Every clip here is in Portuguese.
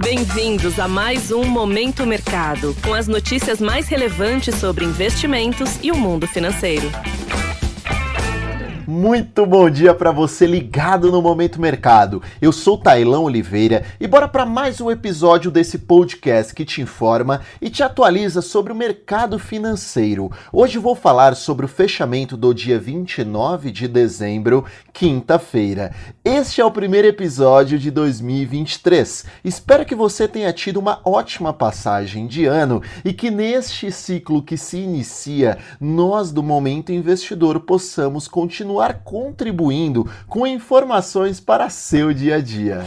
Bem-vindos a mais um Momento Mercado, com as notícias mais relevantes sobre investimentos e o mundo financeiro. Muito bom dia para você ligado no Momento Mercado. Eu sou Tailão Oliveira e bora para mais um episódio desse podcast que te informa e te atualiza sobre o mercado financeiro. Hoje vou falar sobre o fechamento do dia 29 de dezembro, quinta-feira. Este é o primeiro episódio de 2023. Espero que você tenha tido uma ótima passagem de ano e que neste ciclo que se inicia, nós do Momento Investidor possamos continuar continuar contribuindo com informações para seu dia a dia.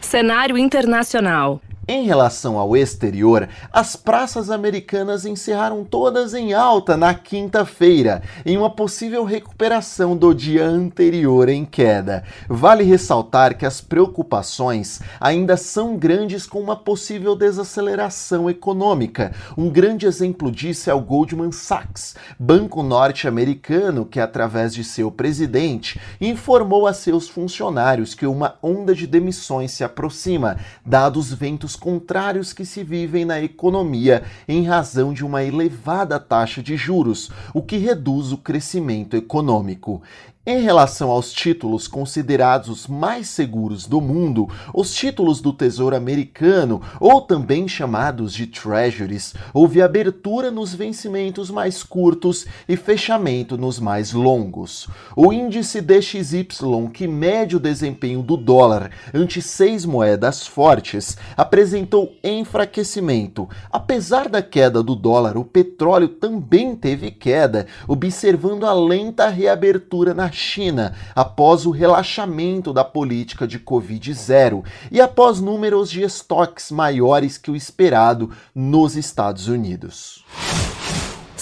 Cenário internacional. Em relação ao exterior, as praças americanas encerraram todas em alta na quinta-feira, em uma possível recuperação do dia anterior em queda. Vale ressaltar que as preocupações ainda são grandes com uma possível desaceleração econômica. Um grande exemplo disso é o Goldman Sachs, banco norte-americano que, através de seu presidente, informou a seus funcionários que uma onda de demissões se aproxima, dados ventos contrários que se vivem na economia em razão de uma elevada taxa de juros, o que reduz o crescimento econômico. Em relação aos títulos considerados os mais seguros do mundo, os títulos do Tesouro Americano, ou também chamados de Treasuries, houve abertura nos vencimentos mais curtos e fechamento nos mais longos. O índice DXY, que mede o desempenho do dólar ante seis moedas fortes, apresentou enfraquecimento. Apesar da queda do dólar, o petróleo também teve queda, observando a lenta reabertura na China após o relaxamento da política de Covid-0 e após números de estoques maiores que o esperado nos Estados Unidos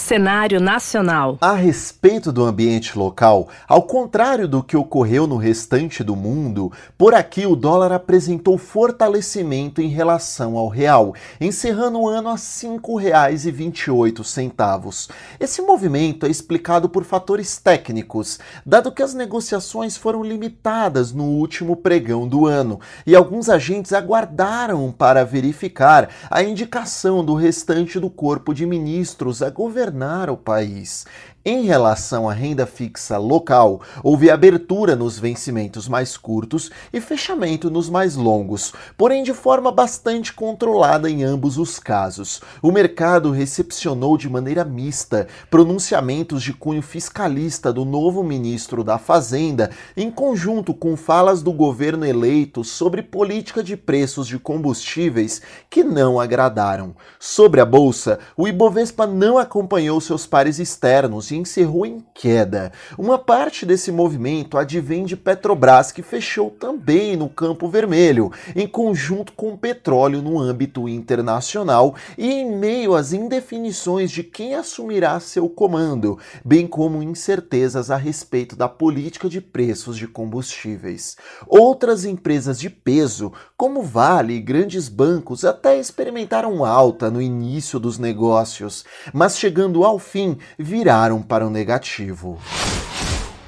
cenário nacional. A respeito do ambiente local, ao contrário do que ocorreu no restante do mundo, por aqui o dólar apresentou fortalecimento em relação ao real, encerrando o ano a R$ 5,28. Esse movimento é explicado por fatores técnicos, dado que as negociações foram limitadas no último pregão do ano e alguns agentes aguardaram para verificar a indicação do restante do corpo de ministros a governar governar o país. Em relação à renda fixa local, houve abertura nos vencimentos mais curtos e fechamento nos mais longos, porém de forma bastante controlada em ambos os casos. O mercado recepcionou de maneira mista pronunciamentos de cunho fiscalista do novo ministro da Fazenda, em conjunto com falas do governo eleito sobre política de preços de combustíveis que não agradaram. Sobre a bolsa, o Ibovespa não acompanhou seus pares externos e encerrou em queda. Uma parte desse movimento advém de Petrobras, que fechou também no campo vermelho, em conjunto com o petróleo no âmbito internacional e em meio às indefinições de quem assumirá seu comando, bem como incertezas a respeito da política de preços de combustíveis. Outras empresas de peso, como Vale e grandes bancos, até experimentaram alta no início dos negócios, mas chegando ao fim, viraram para o negativo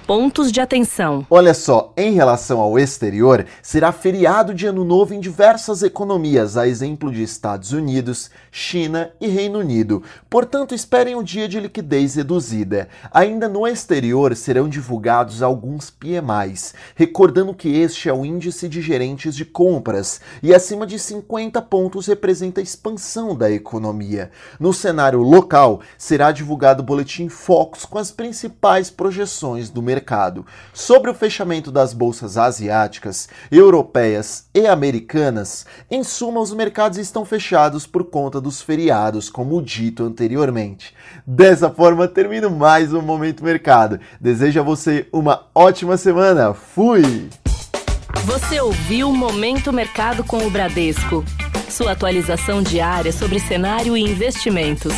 pontos de atenção. Olha só, em relação ao exterior, será feriado de Ano Novo em diversas economias, a exemplo de Estados Unidos, China e Reino Unido. Portanto, esperem um dia de liquidez reduzida. Ainda no exterior serão divulgados alguns PMIs, recordando que este é o índice de gerentes de compras e acima de 50 pontos representa a expansão da economia. No cenário local, será divulgado o boletim Focus com as principais projeções do mercado mercado. Sobre o fechamento das bolsas asiáticas, europeias e americanas, em suma, os mercados estão fechados por conta dos feriados, como dito anteriormente. Dessa forma, termino mais um Momento Mercado. Desejo a você uma ótima semana. Fui! Você ouviu Momento Mercado com o Bradesco. Sua atualização diária sobre cenário e investimentos.